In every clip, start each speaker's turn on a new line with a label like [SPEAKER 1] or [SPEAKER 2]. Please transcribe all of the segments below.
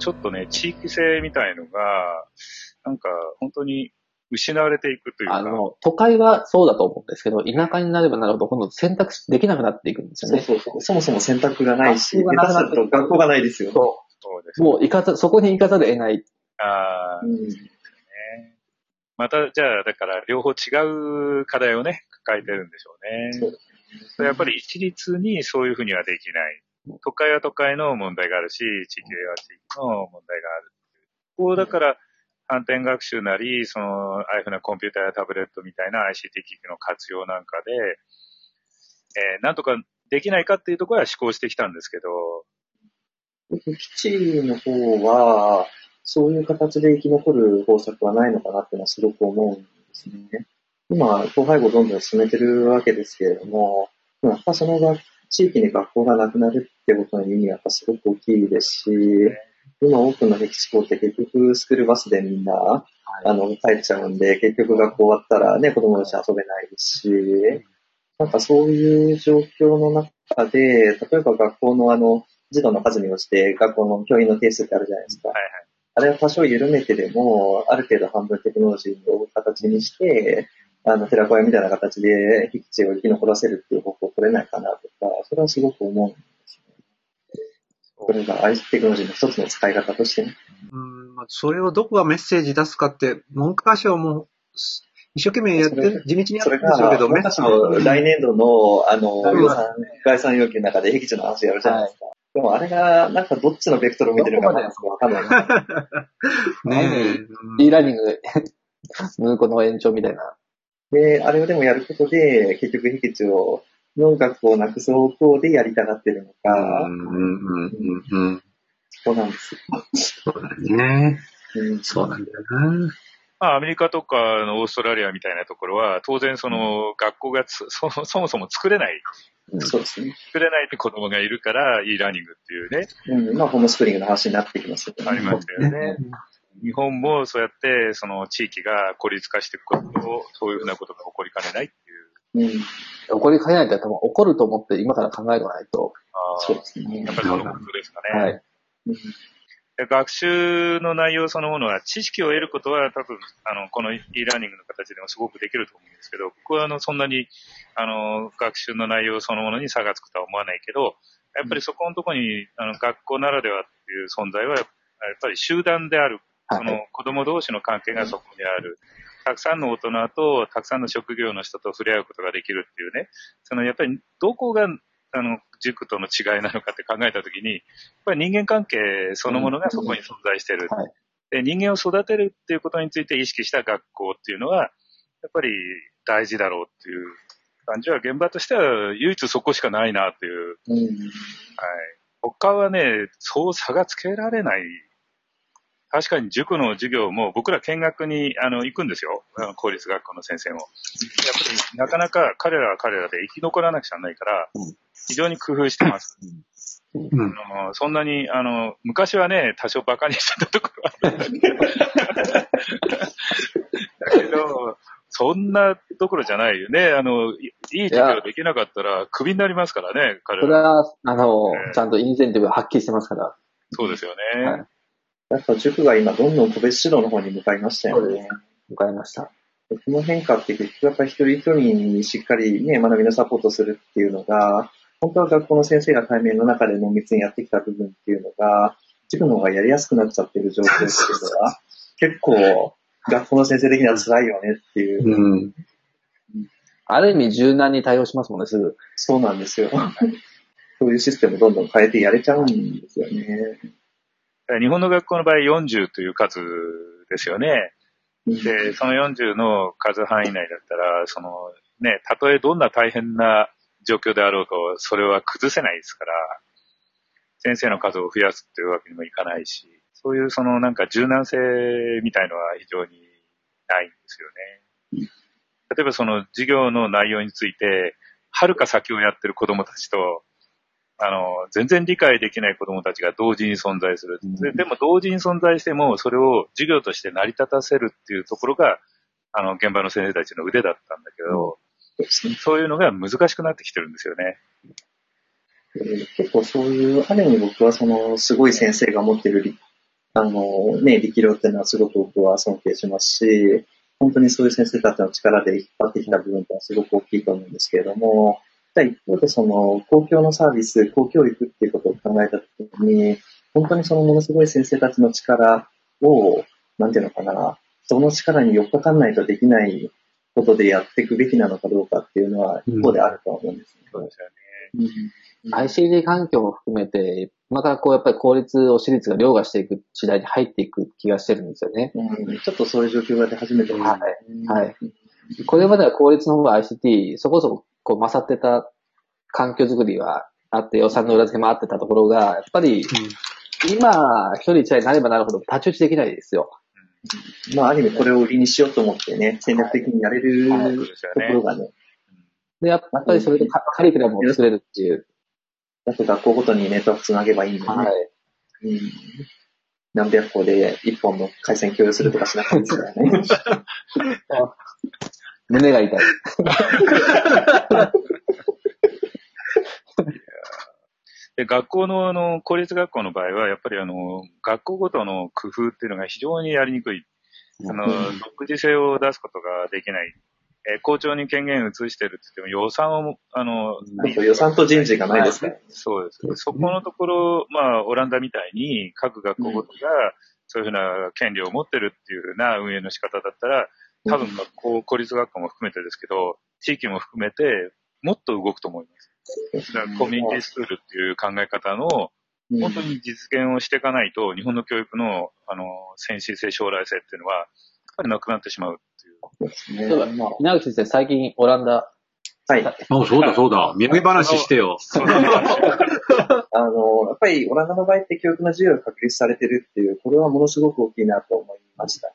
[SPEAKER 1] ちょっとね、地域性みたいのが、なんか本当に失われていくというか。
[SPEAKER 2] あの、都会はそうだと思うんですけど、田舎になればなるほど、今度選択できなくなっていくんですよね。
[SPEAKER 3] そうそうそう。そもそも選択がないし、
[SPEAKER 2] 学校が
[SPEAKER 3] 学校がないですよ。
[SPEAKER 2] そ
[SPEAKER 1] そうです
[SPEAKER 2] う。もう行かざ、そこに行かざるを得ない。
[SPEAKER 1] あー
[SPEAKER 3] うん
[SPEAKER 1] また、じゃあ、だから、両方違う課題をね、抱えてるんでしょうね。
[SPEAKER 3] そう
[SPEAKER 1] やっぱり一律にそういうふうにはできない。都会は都会の問題があるし、地域は地域の問題がある。こう、だから、反転学習なり、その、ああいうふうなコンピューターやタブレットみたいな ICT 機器の活用なんかで、えーなんとかできないかっていうところは思考してきたんですけど、
[SPEAKER 3] 基地の方は、そういう形で生き残る方策はないのかなってのはすごく思うんですね。今、統廃合どんどん進めてるわけですけれども、やっぱそのが地域に学校がなくなるってことの意味はやっぱすごく大きいですし、今多くの僻地校って結局スクールバスでみんな、あの、帰っちゃうんで、結局学校終わったらね、子供たち遊べないですし、なんかそういう状況の中で、例えば学校のあの、児童の数に応じて学校の教員の定数ってあるじゃないですか。
[SPEAKER 1] はいはい。
[SPEAKER 3] あれを多少緩めてでも、ある程度半分テクノロジーを形にして、あの、寺子屋みたいな形で、僻地を生き残らせるっていう方法を取れないかなとか、それはすごく思うんですね。これが IT テクノロジーの一つの使い方としてね。
[SPEAKER 4] うん、まあそれをどこがメッセージ出すかって、文科省も一生懸命やってる、地道にやって
[SPEAKER 3] それが、
[SPEAKER 4] るんでしょうけど、
[SPEAKER 3] 文科省の来年度の、あの、
[SPEAKER 4] うん
[SPEAKER 3] 予算、概算要求の中で僻地の話やるじゃないですか。でもあれが、なんかどっちのベクトルを見てるかわかんないな。
[SPEAKER 4] ねえ。
[SPEAKER 2] e ラーニング、ムーコの延長みたいな。
[SPEAKER 3] で、あれをでもやることで、結局僻地を、の学校をなくす方向でやりたがってるの
[SPEAKER 4] う
[SPEAKER 3] か、
[SPEAKER 4] んうんうんうんうん。
[SPEAKER 3] そうなんですよ。
[SPEAKER 4] そうだね。
[SPEAKER 3] うん
[SPEAKER 4] そうなんだよな。
[SPEAKER 1] まあ、アメリカとかのオーストラリアみたいなところは、当然その学校がつそそもそも作れない、
[SPEAKER 3] そうですね。
[SPEAKER 1] 作れないって子供がいるから、e ラーニングっていうね、
[SPEAKER 3] うん、まあ、ホームスクーリングの話になってきますよね。
[SPEAKER 1] ありますよね。日本もそうやって、その地域が孤立化していくことを、そういうふうなことが起こりかねないっていう。
[SPEAKER 3] うん、
[SPEAKER 2] 起こりかねないって多分起こると思って今から考えておかないと。
[SPEAKER 1] あ
[SPEAKER 3] そうですね
[SPEAKER 1] やっ。ぱりそのことですかね。
[SPEAKER 2] はい。
[SPEAKER 3] うん
[SPEAKER 1] で学習の内容そのものは、知識を得ることは多分、あの、この e ラーニングの形でもすごくできると思うんですけど、僕はあの、そんなに、あの、学習の内容そのものに差がつくとは思わないけど、やっぱりそこのところに、あの、学校ならではっていう存在は、やっぱり集団である。その子供同士の関係がそこにある。たくさんの大人と、たくさんの職業の人と触れ合うことができるっていうね、そのやっぱりどこが、あの、塾との違いなのかって考えたときに、やっぱり人間関係そのものがそこに存在してる。
[SPEAKER 2] はい
[SPEAKER 1] で人間を育てるっていうことについて意識した学校っていうのは、やっぱり大事だろうっていう感じは現場としては唯一そこしかないなっていう。
[SPEAKER 3] うん
[SPEAKER 1] はい。他はね、そう差がつけられない。確かに塾の授業も僕ら見学にあの行くんですよ。公立学校の先生も。やっぱりなかなか彼らは彼らで生き残らなくちゃないから
[SPEAKER 2] うん、
[SPEAKER 1] 非常に工夫してます。
[SPEAKER 4] うん。
[SPEAKER 1] あのそんなに、あの、昔はね、多少馬鹿にしてたところはだけど、そんなところじゃないよね。あの、いいい授業できなかったら、クビになりますからね、彼ら。
[SPEAKER 2] それは、あの
[SPEAKER 1] ええ、
[SPEAKER 2] ちゃんとインセンティブがはっきりしてますから。
[SPEAKER 1] そうですよね。
[SPEAKER 2] はい
[SPEAKER 3] やっぱ塾が今どんどん個別指導の方に向かいましたよね。
[SPEAKER 2] 向かいました。
[SPEAKER 3] この変化って結局やっぱり一人一人にしっかりね、学びのサポートするっていうのが、本当は学校の先生が対面の中で濃密にやってきた部分っていうのが、塾の方がやりやすくなっちゃってる状況っていうのは、結構学校の先生的には辛いよねっていう。
[SPEAKER 4] うん。
[SPEAKER 2] ある意味柔軟に対応しますもんね、すぐ。
[SPEAKER 3] そうなんですよ。そういうシステムをどんどん変えてやれちゃうんですよね。
[SPEAKER 1] 日本の学校の場合40という数ですよね。
[SPEAKER 3] うん
[SPEAKER 1] で、その40の数範囲内だったら、そのね、たとえどんな大変な状況であろうと、それは崩せないですから、先生の数を増やすっていうわけにもいかないし、そういうそのなんか柔軟性みたいのは非常にないんですよね。例えばその授業の内容について、はるか先をやってる子供たちと、あの、全然理解できない子供たちが同時に存在する。ででも同時に存在しても、それを授業として成り立たせるっていうところが、あの、現場の先生たちの腕だったんだけど、
[SPEAKER 3] そう
[SPEAKER 1] いうのが難しくなってきてるんですよね。
[SPEAKER 3] 結構そういう、ある意味僕はその、すごい先生が持ってるりあの、ね、力量っていうのはすごく僕は尊敬しますし、本当にそういう先生たちの力で引っ張ってきた部分ってのはすごく大きいと思うんですけれども、じゃあ一方でその公共のサービス、公教育っていうことを考えたときに、本当にそのものすごい先生たちの力を、なんていうのかな、その力に寄っかかんないとできないことでやっていくべきなのかどうかっていうのは一方であるとは思うんですね。
[SPEAKER 1] そうですよね。
[SPEAKER 3] うん
[SPEAKER 2] ICD 環境も含めて、またこうやっぱり公立を私立が凌駕していく時代に入っていく気がしてるんですよね。
[SPEAKER 3] うんちょっとそういう状況が出始めてる、
[SPEAKER 2] はいはいこれまでは公立の方が ICT そこそここう勝ってた環境づくりはあって予算の裏付けもあってたところが、やっぱり今一人一台になればなるほど太刀打ちできないですよ。
[SPEAKER 3] まあ、ある意味これを売りにしようと思ってね、戦略的にやれる
[SPEAKER 2] はい
[SPEAKER 3] ところがね、
[SPEAKER 2] で、やっぱりそれでカカリキュラムを作れるっていう。
[SPEAKER 3] あと学校ごとにネットワークつなげばいいんでね。
[SPEAKER 2] はい。
[SPEAKER 3] うん何百個で一本の回線共有するとかしなくていいですからね。
[SPEAKER 2] 胸が痛い。
[SPEAKER 1] で、学校の、あの、公立学校の場合は、やっぱりあの、学校ごとの工夫っていうのが非常にやりにくい。あの、独自性を出すことができない。えー校長に権限を移してるって言っても予算を、あの、
[SPEAKER 3] 予算と人事がないですから。
[SPEAKER 1] そうです。そこのところ、まあ、オランダみたいに各学校ごとがそういうふうな権利を持ってるっていうふうな運営の仕方だったら、多分学校、公立学校も含めてですけど、地域も含めて、もっと動くと思います。だからコミュニティスクールっていう考え方の、
[SPEAKER 3] うん
[SPEAKER 1] 本当に実現をしていかないと、日本の教育の、あの、先進性、将来性っていうのは、やっぱりなくなってしまうっていう。
[SPEAKER 3] そうですね
[SPEAKER 2] そうだ
[SPEAKER 3] まあ
[SPEAKER 2] 稲口先生、最近オランダ、
[SPEAKER 3] はい。
[SPEAKER 4] あ、そうだそうだ。土産話してよ。
[SPEAKER 3] あの、やっぱりオランダの場合って教育の自由が確立されてるっていう、これはものすごく大きいなと思いましたね。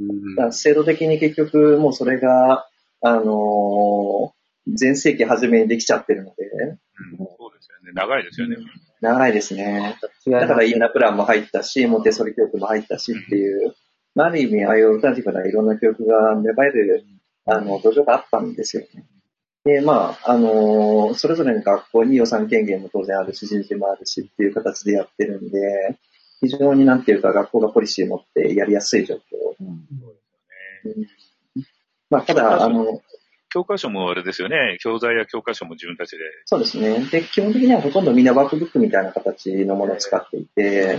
[SPEAKER 4] うん
[SPEAKER 3] だから制度的に結局もうそれが、あの前世紀初めにできちゃってるので、
[SPEAKER 1] うんそうですよね。長いですよね。
[SPEAKER 3] 長いですね。だからイエナプランも入ったし、モンテッソリ教育も入ったしっていう、まあ、ある意味、ああいうオルタナティブないろんな教育が芽生える、あの、土壌があったんですよね。で、まあ、あのそれぞれの学校に予算権限も当然あるし、人事もあるしっていう形でやってるんで、非常になんていうか、学校がポリシーを持ってやりやすい状況。うんまあ、ただ、あの、
[SPEAKER 1] 教科書もあれですよね。教材や教科書も自分たちで。
[SPEAKER 3] そうですね。で、基本的にはほとんどみんなワークブックみたいな形のものを使っていて、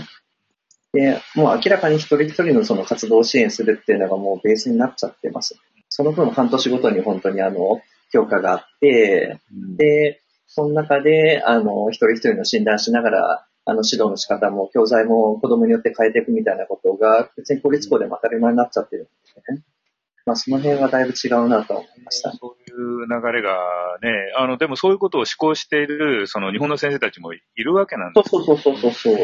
[SPEAKER 3] で、もう明らかに一人一人のその活動を支援するっていうのがもうベースになっちゃってます。その分半年ごとに本当にあの、評価があって、で、その中で、あの、一人一人の診断しながら、あの、指導の仕方も、教材も子供によって変えていくみたいなことが、別に公立校でも当たり前になっちゃってるんですね。まあ、その辺はだいぶ違うなと思いました。
[SPEAKER 1] そういう流れがね、あの、でもそういうことを思考している、その日本の先生たちもいるわけなんです
[SPEAKER 3] そうそうそうそうそう。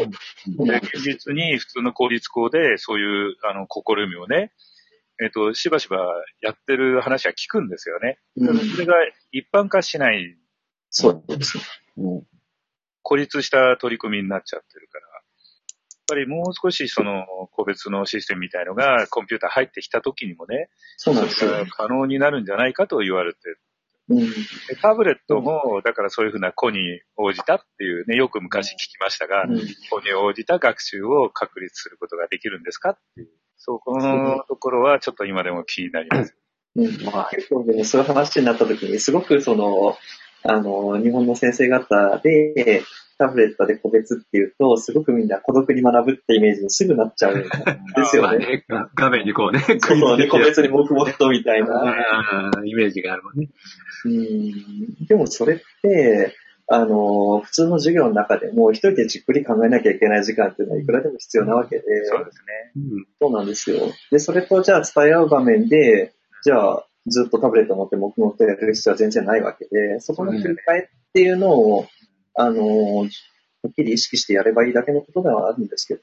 [SPEAKER 1] で、現実に普通の公立校でそういう、あの、試みをね、えっ、と、しばしばやってる話は聞くんですよね。
[SPEAKER 3] うん
[SPEAKER 1] それが一般化しない、
[SPEAKER 3] そうですね。
[SPEAKER 2] うん
[SPEAKER 1] 孤立した取り組みになっちゃってるから、やっぱりもう少しその個別のシステムみたいのがコンピューター入ってきた時にもね、
[SPEAKER 3] そうなんですよ。
[SPEAKER 1] 可能になるんじゃないかと言われて
[SPEAKER 3] うん。
[SPEAKER 1] でタブレットも、だからそういうふうな子に応じたっていうね、よく昔聞きましたが、
[SPEAKER 3] うん。
[SPEAKER 1] 子に応じた学習を確立することができるんですかっていう、そこのところはちょっと今でも気になります。
[SPEAKER 3] うん。まあ、結構ね、そういう話になった時に、すごくその、あの、日本の先生方で、タブレットで個別っていうと、すごくみんな孤独に学ぶってイメージにすぐなっちゃうんですよ
[SPEAKER 4] まあ
[SPEAKER 3] ね。
[SPEAKER 4] ね画画面にこうね、
[SPEAKER 3] そうそうね、個別に黙々とみたいな。
[SPEAKER 4] イメージがあるもんね。
[SPEAKER 3] うんでもそれって、あの、普通の授業の中でも一人でじっくり考えなきゃいけない時間っていうのはいくらでも必要なわけで、
[SPEAKER 1] そうですね。
[SPEAKER 4] うん
[SPEAKER 3] そうなんですよ。で、それとじゃあ伝え合う場面で、じゃあずっとタブレットを持って黙々とやる必要は全然ないわけで、そこの切り替えっていうのを、あの、はっきり意識してやればいいだけのことではあるんですけど。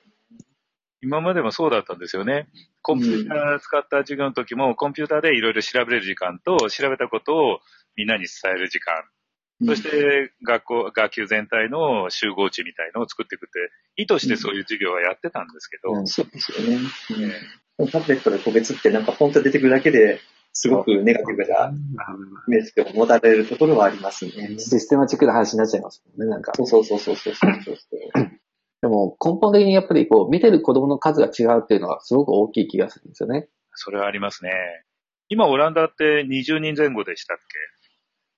[SPEAKER 1] 今までもそうだったんですよね。コンピューター使った授業の時も、コンピューターでいろいろ調べれる時間と、調べたことをみんなに伝える時間、そして学校、学級全体の集合値みたいのを作っていくって、意図してそういう授業はやってたんですけど、
[SPEAKER 2] うん。
[SPEAKER 3] そうですよね。
[SPEAKER 1] ね
[SPEAKER 3] うんタブレットで個別ってなんかポンと出てくるだけですごくネガティブなイメージを持たれるところはありますね。
[SPEAKER 2] システマチックな話になっちゃいますもんね、なんか。
[SPEAKER 3] そうそうそうそうそうそうそう。
[SPEAKER 2] でも根本的にやっぱりこう、見てる子供の数が違うっていうのはすごく大きい気がするんですよね。
[SPEAKER 1] それはありますね。今、オランダって20人前後でしたっ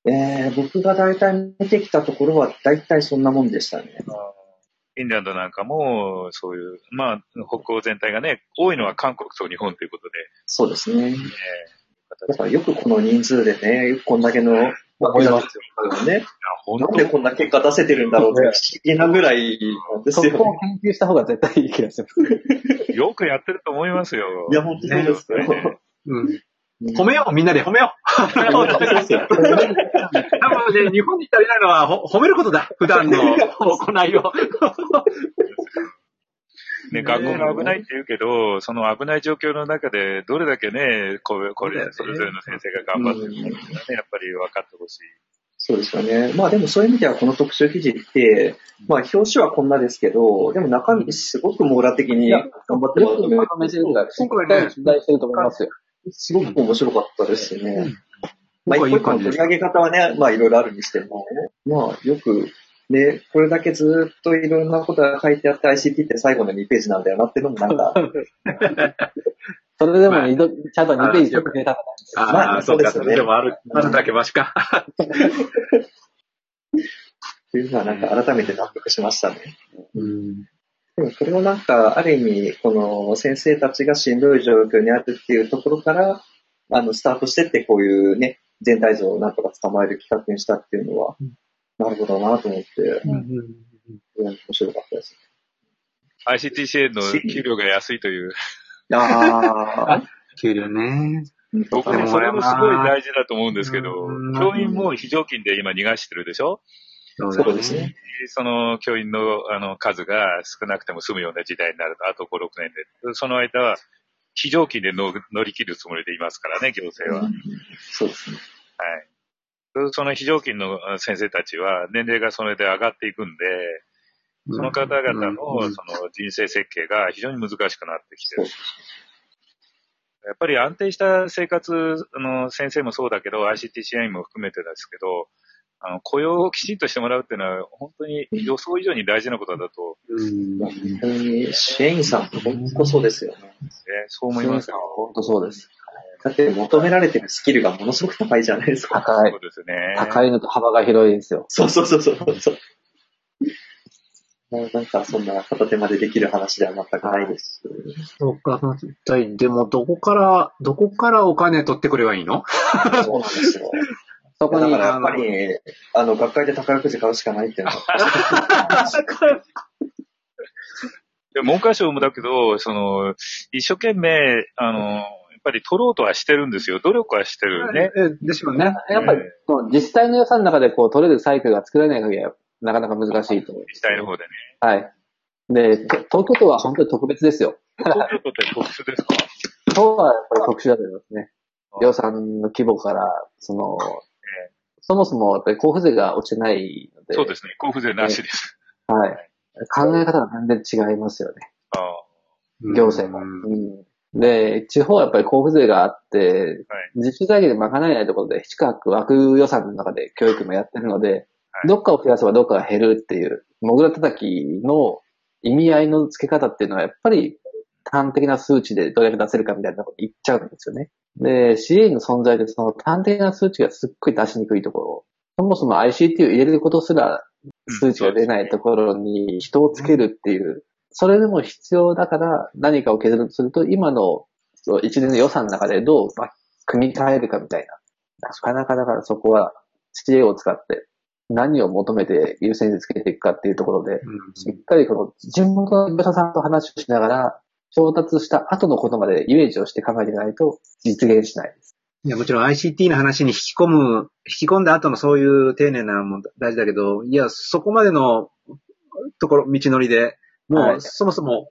[SPEAKER 3] えー、僕が大体見てきたところは大体そんなもんでしたね。
[SPEAKER 1] けフィンランドなんかも、そういう、まあ、北欧全体がね、多いのは韓国と日本ということで、
[SPEAKER 3] そうですね。
[SPEAKER 1] えー
[SPEAKER 3] だからよくこの人数でね、こんだけの、
[SPEAKER 2] 思います
[SPEAKER 3] よね。
[SPEAKER 1] 本
[SPEAKER 3] なんでこんな結果出せてるんだろうって不思議なぐらいなんですよ
[SPEAKER 2] そこを
[SPEAKER 3] ね。
[SPEAKER 2] 研究した方が絶対いい気がします。
[SPEAKER 1] 当よくやってると思いますよ。
[SPEAKER 3] いや、本当そうですよ。
[SPEAKER 1] ね
[SPEAKER 4] うん。褒めよう、みんなで褒めよう。
[SPEAKER 3] そうですよ。
[SPEAKER 4] 多分ね、日本に足りないのはほ褒めることだ。普段の行いを。
[SPEAKER 1] ね、学校が危ないって言うけど、その危ない状況の中で、どれだけね、こうこれ、それぞれの先生が頑張ってるかっていうのはね、やっぱり分かってほしい。
[SPEAKER 3] そうですよね。まあでもそういう意味ではこの特集記事って、まあ表紙はこんなですけど、でも中身すごく網羅的に頑張ってます
[SPEAKER 2] よくまとめてるから、しっかり取材してると思いますよ。
[SPEAKER 3] すごく面白かったですしね。まあ一個一個の取り上げ方はね、まあいろいろあるにしても、まあよく、ね、これだけずっといろんなことが書いてあって ICT って最後の2ページなんだよなっていうのもなんか、
[SPEAKER 2] それでも二度、ちゃんと2ページよく出たから。
[SPEAKER 4] あ
[SPEAKER 3] まあ
[SPEAKER 4] あ、そうか、
[SPEAKER 3] そうですよね
[SPEAKER 4] でもある、あるだけマシか。
[SPEAKER 3] っていうのはなんか改めて納得しましたね。
[SPEAKER 4] うん。
[SPEAKER 3] でもそれをなんか、ある意味、この先生たちがしんどい状況にあるっていうところから、あの、スタートしてってこういうね、全体像をなんとか捕まえる企画にしたっていうのは、なるほどなと思って、うん面白かったです。
[SPEAKER 1] ICT 支援の給料が安いという、
[SPEAKER 3] ああ、
[SPEAKER 4] 給料ね。
[SPEAKER 1] 僕もそれもすごい大事だと思うんですけど
[SPEAKER 4] うん、
[SPEAKER 1] 教員も非常勤で今逃がしてるでしょ？
[SPEAKER 4] そ
[SPEAKER 3] そうですね。
[SPEAKER 1] その教員のあの数が少なくても済むような時代になると、あと5、6年で。その間は、非常勤で乗乗り切るつもりでいますからね、行政は。はい。
[SPEAKER 3] そうですね。
[SPEAKER 1] その非常勤の先生たちは、年齢がそれで上がっていくんで、その方々の
[SPEAKER 4] うん
[SPEAKER 1] その人生設計が非常に難しくなってきてる。やっぱり安定した生活の先生もそうだけど、ICT 支援員も含めてですけど、あの雇用をきちんとしてもらうっていうのは、本当に予想以上に大事なことだと、
[SPEAKER 4] うん
[SPEAKER 3] 本当に支援員さんって本当そうですよね。
[SPEAKER 1] ね、そう思いますよ。
[SPEAKER 2] 本当そうです。
[SPEAKER 3] だって求められてるスキルがものすごく高いじゃないですか。
[SPEAKER 2] 高い
[SPEAKER 1] そう。ですね。
[SPEAKER 2] 高いのと幅が広いですよ。
[SPEAKER 3] そうそうそうそうそう。なんかそんな片手までできる話では全くないですし。
[SPEAKER 4] そうか、一体、でも、どこから、どこからお金取ってくればいいの？
[SPEAKER 3] そうなんですよ。
[SPEAKER 2] そこに
[SPEAKER 3] だからやっぱり、あの、学会で宝くじ買うしかないっていうのは。
[SPEAKER 1] で文科省もだけど、その、一生懸命、あの、ぱり取ろうとはしてるんですよ。努力はしてるね。
[SPEAKER 4] えでしょうね。
[SPEAKER 2] やっぱり、自治体の予算の中でこう取れるサイクルが作れない限りは、なかなか難しいと思います。
[SPEAKER 1] 自治体の方でね。
[SPEAKER 2] はい。で、と東京都は本当に特別ですよ。
[SPEAKER 1] 東京都って特殊ですか？
[SPEAKER 2] 都はやっぱり特殊だと思いますね。予算の規模から、その、そもそもやっぱり交付税が落ちてないので、
[SPEAKER 1] そうですね。交付税なしです。
[SPEAKER 2] はい。考え方が全然違いますよね。
[SPEAKER 1] ああ
[SPEAKER 2] 行政も。うんで、地方はやっぱり交付税があって、自治財源で賄えないところで、近く枠予算の中で教育もやってるので、
[SPEAKER 1] はい
[SPEAKER 2] どっかを増やせばどっかが減るっていう、モグラ叩きの意味合いの付け方っていうのは、やっぱり端的な数値でどれだけ出せるかみたいなところに行っちゃうんですよね。で、支援の存在でその端的な数値がすっごい出しにくいところ、そもそも ICT を入れることすら数値が出ないところに人をつけるっていう、それでも必要だから何かを削るとすると、今の一年の予算の中でどうまあ組み替えるかみたいな。なかなかだからそこは知恵を使って何を求めて優先につけていくかっていうところで、しっかりこの地元の業者さんと話をしながら、調達した後のことまでイメージをして考えていかないと実現しないです。
[SPEAKER 4] いや、もちろん ICT の話に引き込む、引き込んだ後のそういう丁寧なのも大事だけど、いや、そこまでのところ、道のりで、もう、
[SPEAKER 2] はい
[SPEAKER 4] そもそも、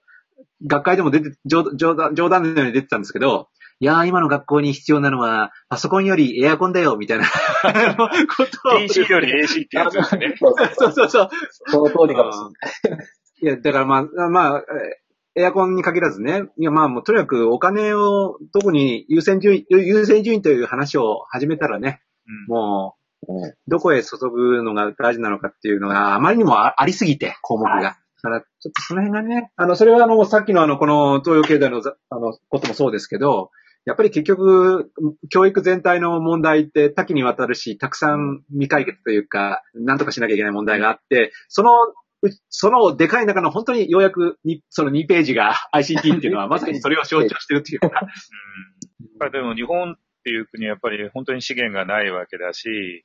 [SPEAKER 4] 学会でも出て、冗冗談、冗談のように出てたんですけど、いやー、今の学校に必要なのは、パソコンよりエアコンだよ、みたいなことを。
[SPEAKER 1] PC より AC ってやつですね。
[SPEAKER 4] そうそうそう。
[SPEAKER 2] その通りかもしれない。
[SPEAKER 4] いや、だからまあ、まあ、えーエアコンに限らずね、いやまあもうとにかくお金を特に優先順位、優先順位という話を始めたらね、
[SPEAKER 1] うん
[SPEAKER 4] も
[SPEAKER 2] う
[SPEAKER 4] どこへ注ぐのが大事なのかっていうのがあまりにもあありすぎて、項目が。から、ちょっとその辺がね、あの、それはあの、さっきのあの、この東洋経済の、あの、こともそうですけど、やっぱり結局、教育全体の問題って多岐にわたるし、たくさん未解決というか、なんとかしなきゃいけない問題があって、その、そのでかい中の本当にようやくに、その2ページが ICT っていうのはまさにそれを象徴してるっていうか。
[SPEAKER 1] うん。やっぱりでも日本っていう国はやっぱり本当に資源がないわけだし、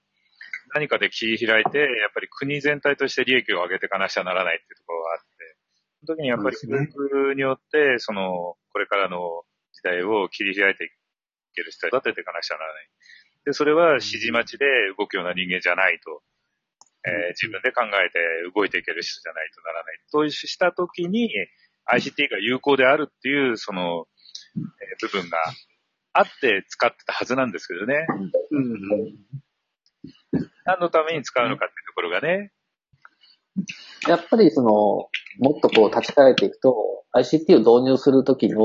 [SPEAKER 1] 何かで切り開いて、やっぱり国全体として利益を上げていかなくちゃならないっていうところがあって、その時にやっぱり教
[SPEAKER 4] そうですね
[SPEAKER 1] 育によって、その、これからの時代を切り開いていける人を立てていかなくちゃならない。で、それは指示待ちで動くような人間じゃないと、えー自分で考えて動いていける人じゃないとならない。とした時に、ICT が有効であるっていう、その、えー部分があって使ってたはずなんですけどね。
[SPEAKER 4] うん。
[SPEAKER 1] 何のために使うのかっていうところがね。
[SPEAKER 2] やっぱりその、もっとこう立ち返っていくと、ICT を導入するときの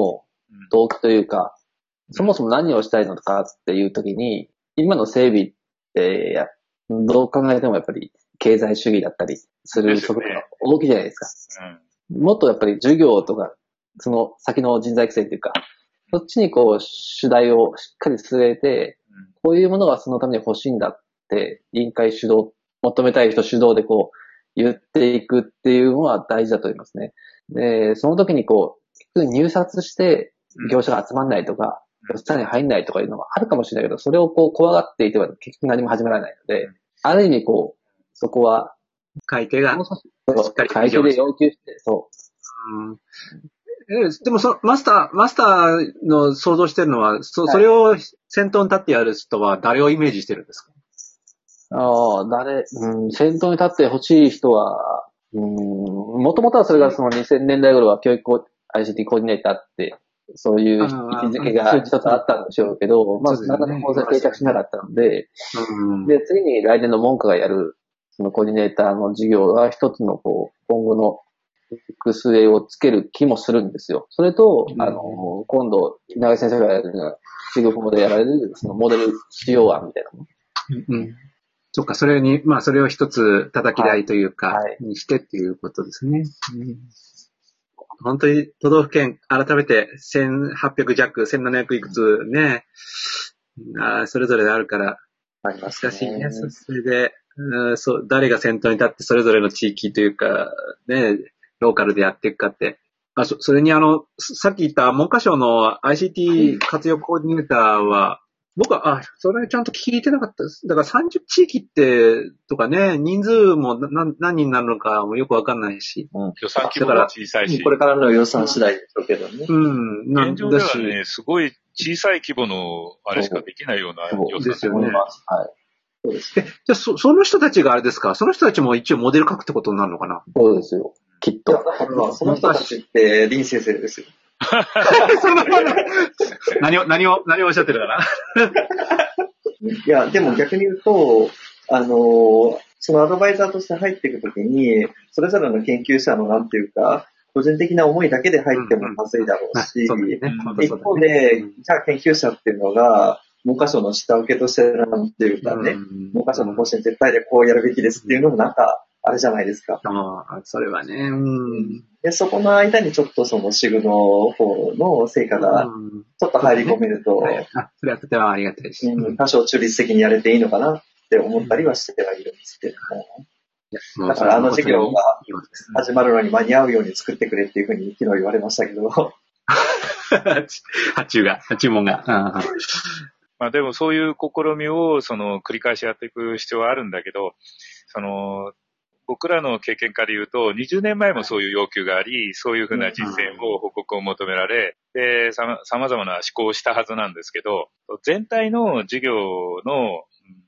[SPEAKER 1] うん
[SPEAKER 2] 動機というか、そもそも何をしたいのかっていうときに、今の整備って、やどう考えてもやっぱり経済主義だったりする
[SPEAKER 1] ですよね
[SPEAKER 2] 側面が大きいじゃないですか。
[SPEAKER 1] うん。
[SPEAKER 2] もっとやっぱり授業とか、その先の人材育成っていうか、そっちにこう主題をしっかり据えて、こういうものがそのために欲しいんだって、委員会主導、求めたい人主導でこう言っていくっていうのは大事だと思いますね。で、その時にこう、入札して業者が集まんないとか、業者に入んないとかいうのはあるかもしれないけど、それをこう怖がっていては結局何も始まらないので、ある意味こう、そこは、
[SPEAKER 4] 会計が
[SPEAKER 2] し、
[SPEAKER 4] っかり
[SPEAKER 2] 会計で要求して、そう、
[SPEAKER 4] うでもそ、マスター、マスターの想像してるのは、そ、それを先頭に立ってやる人は誰をイメージしてるんですか？
[SPEAKER 2] ああ、誰、うん、先頭に立ってほしい人は、うん、もともとはそれがその2000年代頃は教育コ ICT コーディネーターって、そういう位置づけが一つあったんでしょうけど、まあ、なかなかこう定着しなかったので、
[SPEAKER 4] うん。
[SPEAKER 2] で、次に来年の文科がやる、そのコーディネーターの授業が一つのこう、今後の行く末をつける気もするんですよ。それと、
[SPEAKER 4] うん
[SPEAKER 2] あの、今度、稲垣先生がやる、シグフォーでやられる、そのモデル使用案みたいなもの。
[SPEAKER 4] うん。そっか、それに、まあ、それを一つ叩き台というか、
[SPEAKER 2] はい
[SPEAKER 4] にしてっていうことですね。うん本当に都道府県、改めて1800弱、1700いくつね、あーそれぞれあるから、
[SPEAKER 3] あります
[SPEAKER 4] 難しいね。
[SPEAKER 3] ね。
[SPEAKER 4] そそれで、うんそう、誰が先頭に立ってそれぞれの地域というか、ね、ローカルでやっていくかって。あ、そ、それにあの、ささっき言った文科省の ICT 活用コーディネーターは、僕は、あ、それちゃんと聞いてなかったです。だから30地域って、とかね、人数もな何何人になるのかもよくわかんないし。
[SPEAKER 1] 予算規模が小さいし。
[SPEAKER 3] これからの予算次第でしょうけどね。
[SPEAKER 4] うん、なん
[SPEAKER 1] 現状で
[SPEAKER 4] だし、
[SPEAKER 1] はね、すごい小さい規模のあれしかできないような
[SPEAKER 2] そう
[SPEAKER 1] 予算
[SPEAKER 4] ですよね
[SPEAKER 2] 思います。はい。
[SPEAKER 3] そうです。
[SPEAKER 4] え、じゃあそ、その人たちがあれですか？その人たちも一応モデル書くってことになるのかな？
[SPEAKER 2] そうですよ。きっと。
[SPEAKER 3] その人たちって、林先生ですよ。
[SPEAKER 4] その何を、何を、何をおっしゃってるかな。
[SPEAKER 3] いや、でも逆に言うと、あの、そのアドバイザーとして入っていくときに、それぞれの研究者のなんていうか、個人的な思いだけで入ってもまずいだろう
[SPEAKER 4] あ
[SPEAKER 3] し、
[SPEAKER 4] そうだね。本当
[SPEAKER 3] 一方で、
[SPEAKER 4] うん
[SPEAKER 3] じゃあ研究者っていうのが、文科省の下請けとしてなんていうかね、
[SPEAKER 4] うん。
[SPEAKER 3] 文科省の方針撤廃でこうやるべきですっていうのもなんか、あれじゃないですか。
[SPEAKER 4] ああ、それはね、うん。
[SPEAKER 3] で、そこの間にちょっとそのシグの方の成果が
[SPEAKER 4] うん
[SPEAKER 3] ちょっと入り込めると、
[SPEAKER 4] はいあ、それはとてもありがたいし。
[SPEAKER 3] うん多少中立的にやれていいのかなって思ったりはしてはいるんですけども、だからあの授業が始まるのに間に合うように作ってくれっていうふうに昨日言われましたけど、
[SPEAKER 4] 発注が、発注文が。あ
[SPEAKER 1] まあでもそういう試みをその繰り返しやっていく必要はあるんだけど、その僕らの経験から言うと、20年前もそういう要求があり、そういうふうな実践を報告を求められ、で、さま様々な思考をしたはずなんですけど、全体の授業の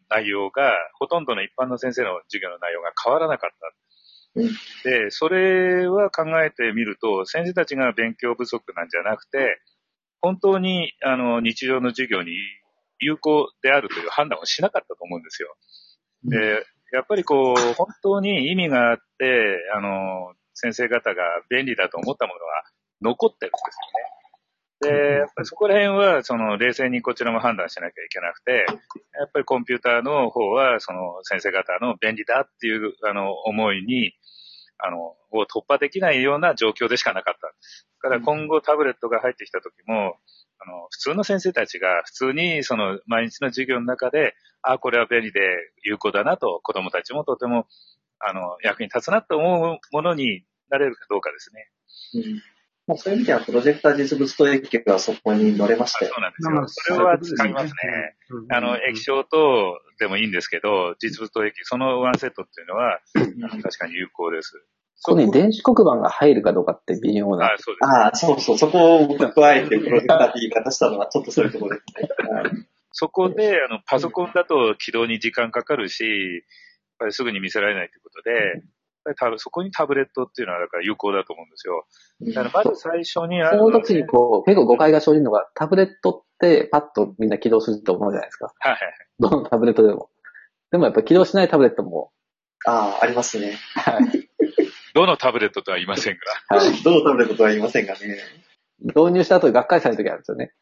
[SPEAKER 1] 内容が、ほとんどの一般の先生の授業の内容が変わらなかった。で、それは考えてみると、先生たちが勉強不足なんじゃなくて、本当にあの日常の授業に有効であるという判断をしなかったと思うんですよ。で、やっぱりこう、本当に意味があって、あの、先生方が便利だと思ったものは残ってるんですよね。で、やっぱりそこら辺は、その、冷静にこちらも判断しなきゃいけなくて、やっぱりコンピューターの方は、その、先生方の便利だっていう、あの、思いに、あの、を突破できないような状況でしかなかった。だから今後タブレットが入ってきた時も、あの、普通の先生たちが普通にその毎日の授業の中で、あ、これは便利で有効だなと子供たちもとても、あの、役に立つなと思うものになれるかどうかですね。
[SPEAKER 3] うんまあ、そういう意味では、プロジェクター実物と液晶はそこに乗れましたよ
[SPEAKER 1] そう。なんですよ。それは使いますね。あの、液晶とでもいいんですけど、実物と液、そのワンセットっていうのは、確かに有効です。
[SPEAKER 2] ここに電子黒板が入るかどうかって微妙な
[SPEAKER 1] あ。そうです。
[SPEAKER 3] ああ、そうそう、そこを僕加えてプロジェクターって言い方したのはちょっとそういうところですね。は い
[SPEAKER 1] そこで、あの、パソコンだと起動に時間かかるし、やっぱりすぐに見せられないということで、そこにタブレットっていうのは、だから有効だと思うんですよ。だからまず最初にあ
[SPEAKER 2] その時にこう、結構誤解が生じるのが、タブレットってパッとみんな起動すると思うじゃないですか。
[SPEAKER 1] はいはい。
[SPEAKER 2] どのタブレットでも。でもやっぱ起動しないタブレットも、
[SPEAKER 3] ああ、ありますね。
[SPEAKER 2] はい。
[SPEAKER 1] どのタブレットとは言いませんが。
[SPEAKER 2] はい。
[SPEAKER 3] どのタブレットとは言いませんがね。
[SPEAKER 2] 導入した後でがっかりされる時あるんですよね。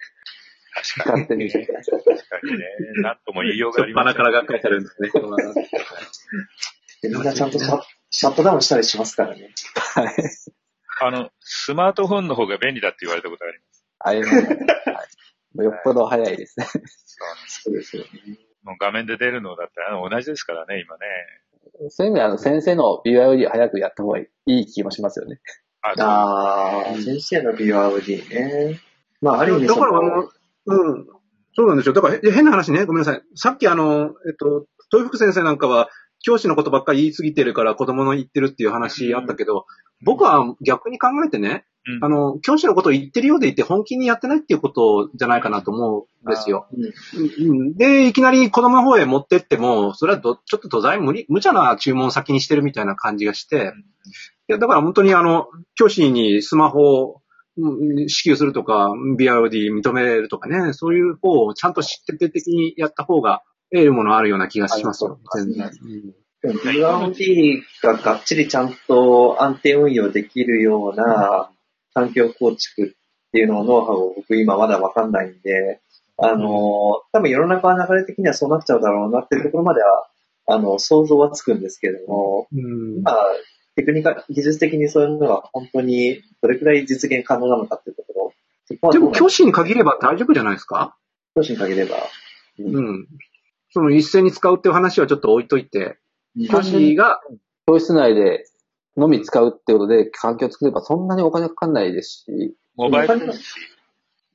[SPEAKER 1] 確かに。
[SPEAKER 2] 勝手に。
[SPEAKER 1] 確かにね。なんとも言いようがありません
[SPEAKER 4] ぱなからがっかりされるんですね。
[SPEAKER 3] でみんなちゃんとシャシャットダウンしたりしますからね。
[SPEAKER 2] はい。
[SPEAKER 1] あの、スマートフォンの方が便利だって言われたことがあります？
[SPEAKER 2] ありますね。はい。よっぽど早いですね。
[SPEAKER 1] そうです。
[SPEAKER 3] そうですよね。
[SPEAKER 1] もう画面で出るのだってあの同じですからね、今ね。
[SPEAKER 2] そういう意味であの、先生の BYOD 早くやった方がいい気もしますよね。
[SPEAKER 1] あ、
[SPEAKER 3] ああ、先生の BYOD ね。まあ、ある意味
[SPEAKER 4] だからあの、うん。そうなんですよ。だからへ変な話ね。ごめんなさい。さっきあの、えっと、豊福先生なんかは、教師のことばっかり言い過ぎてるから子供の言ってるっていう話あったけど、僕は逆に考えてね、
[SPEAKER 1] うん
[SPEAKER 4] あの、教師のことを言ってるようでいて本気にやってないっていうことじゃないかなと思うんですよ。
[SPEAKER 3] うん。
[SPEAKER 4] うん。で、いきなり子供の方へ持ってっても、それはどちょっと土台無理、無茶な注文を先にしてるみたいな感じがして、いや、だから本当にあの、教師にスマホをうん支給するとか、BRD 認めるとかね、そういう方をちゃんと知って徹的にやった方が得るものあるような気がしますよ。全然。
[SPEAKER 3] でも BYOD ががっちりちゃんと安定運用できるような環境構築っていうののノウハウを僕今まだわかんないんで、あの、多分世の中の流れ的にはそうなっちゃうだろうなっていうところまでは、あの、想像はつくんですけれども、
[SPEAKER 4] うん
[SPEAKER 3] まあ、テクニカ、技術的にそういうのが本当にどれくらい実現可能なのかっていうところ。
[SPEAKER 4] でも教師に限れば大丈夫じゃないですか？
[SPEAKER 3] 教師に限れば。
[SPEAKER 4] うん。その一斉に使うっていう話はちょっと置いといて、教師が、
[SPEAKER 2] 教室内でのみ使うってことで環境を作ればそんなにお金かかんないですし、
[SPEAKER 1] モバイルですし、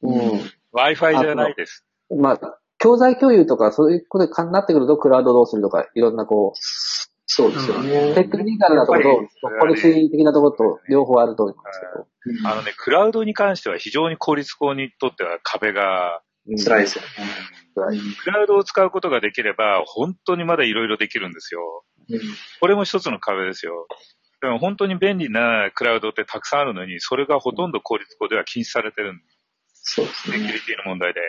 [SPEAKER 2] うん。
[SPEAKER 1] Wi-Fi じゃないです。
[SPEAKER 2] まあ、教材共有とかそういうことになってくると、クラウドどうするとか、いろんなこ
[SPEAKER 3] そうですよ
[SPEAKER 2] う、
[SPEAKER 3] ね。
[SPEAKER 2] テクニカルなところと、ポリシー的なところと両方あると思いますけど。
[SPEAKER 1] あのね、クラウドに関しては非常に効率校にとっては壁が、
[SPEAKER 2] うん
[SPEAKER 3] 辛いですよね。
[SPEAKER 1] クラウドを使うことができれば、本当にまだいろいろできるんですよ。
[SPEAKER 3] うん
[SPEAKER 1] これも一つの壁ですよ。でも本当に便利なクラウドってたくさんあるのに、それがほとんど効率校では禁止されてるんです。
[SPEAKER 3] そうですね。
[SPEAKER 1] セキュリティの問題で。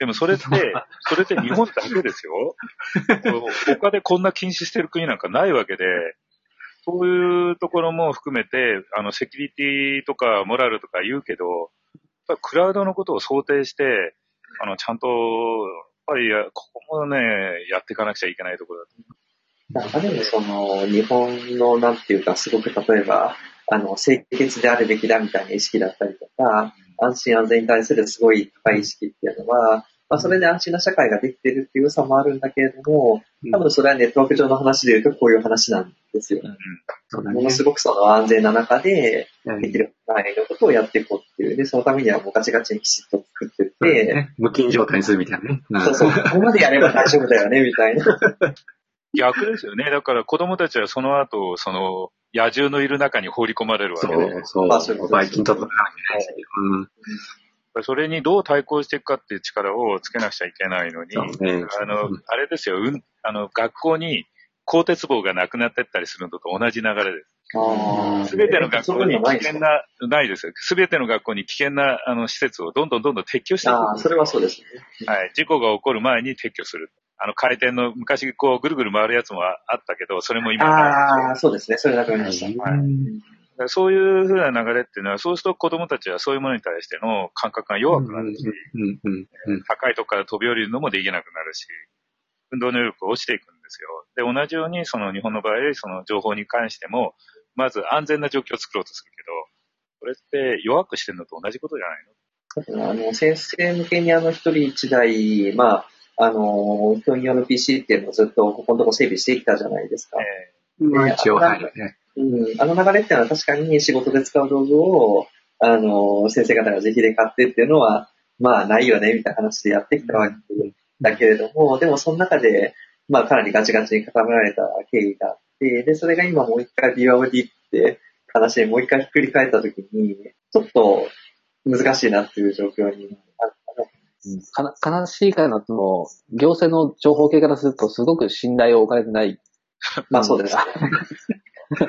[SPEAKER 1] でもそれって、それって日本だけですよ。他でこんな禁止してる国なんかないわけで、そういうところも含めて、あの、セキュリティとかモラルとか言うけど、やっぱクラウドのことを想定して、あの、ちゃんと、やっぱりや、ここもね、やっていかなくちゃいけないところだと
[SPEAKER 3] なんかでもその、日本のなんていうか、すごく例えば、あの、清潔であるべきだみたいな意識だったりとか、安心安全に対するすごい高い意識っていうのは、まあそれで安心な社会ができてるっていう良さもあるんだけれども、多分それはネットワーク上の話で言うとこういう話なんですよ。
[SPEAKER 4] そうだね
[SPEAKER 3] もの。すごくその安全な中で、
[SPEAKER 4] うん
[SPEAKER 3] できる範囲のことをやっていこうっていう。で、そのためにはもうガチガチにきちっと作ってって、
[SPEAKER 4] ね無菌状態にするみたいなね。
[SPEAKER 3] そうそう、ここまでやれば大丈夫だよね、みたいな。
[SPEAKER 1] 逆ですよね。だから子供たちはその後、その、野獣のいる中に放り込まれるわ
[SPEAKER 4] そ
[SPEAKER 1] けで、
[SPEAKER 4] う、そう。
[SPEAKER 3] まあそういうこと
[SPEAKER 4] バイキンとかなきゃいけないし。うん。
[SPEAKER 1] それにどう対抗していくかっていう力をつけなくちゃいけないのに、
[SPEAKER 4] ね。
[SPEAKER 1] あの
[SPEAKER 4] うん、
[SPEAKER 1] あれですよ、うん、あの、学校に鋼鉄棒がなくなってったりするのと同じ流れです。
[SPEAKER 3] あ
[SPEAKER 1] すべての学校に危険な、ないですよ。すべての学校に危険な、あの、施設をどんどんどんどん撤去していく。
[SPEAKER 3] ああ、それはそうですね。
[SPEAKER 1] はい。事故が起こる前に撤去する。あの、回転の、昔こう、ぐるぐる回るやつもあったけど、それも今
[SPEAKER 3] ああ、そうですね。それなくなりました。
[SPEAKER 1] はいそういうふうな流れっていうのは、そうすると子供たちはそういうものに対しての感覚が弱くなるし、高いとこから飛び降りるのもできなくなるし、運動能力が落ちていくんですよ。で、同じように、その日本の場合、その情報に関しても、まず安全な状況を作ろうとするけど、これって弱くしてるのと同じことじゃないの？
[SPEAKER 3] あの、先生向けにあの、一人一台、まあ、あの、教員用の PC っていうのをずっとここのとこ整備してきたじゃないですか。
[SPEAKER 1] え
[SPEAKER 4] まあ一応、はい。ね
[SPEAKER 3] うん、あの流れっていうのは確かに仕事で使う道具を、あの、先生方が自費で買ってっていうのは、まあないよね、みたいな話でやってきたわけだけれども、でもその中で、まあかなりガチガチに固められた経緯があって、で、それが今もう一回 BYOD って話にもう一回ひっくり返った時に、ちょっと難しいなっていう状況にあるかな。
[SPEAKER 2] かな悲しいかなとも、行政の情報系からするとすごく信頼を置かれてない。
[SPEAKER 3] まあそうですね。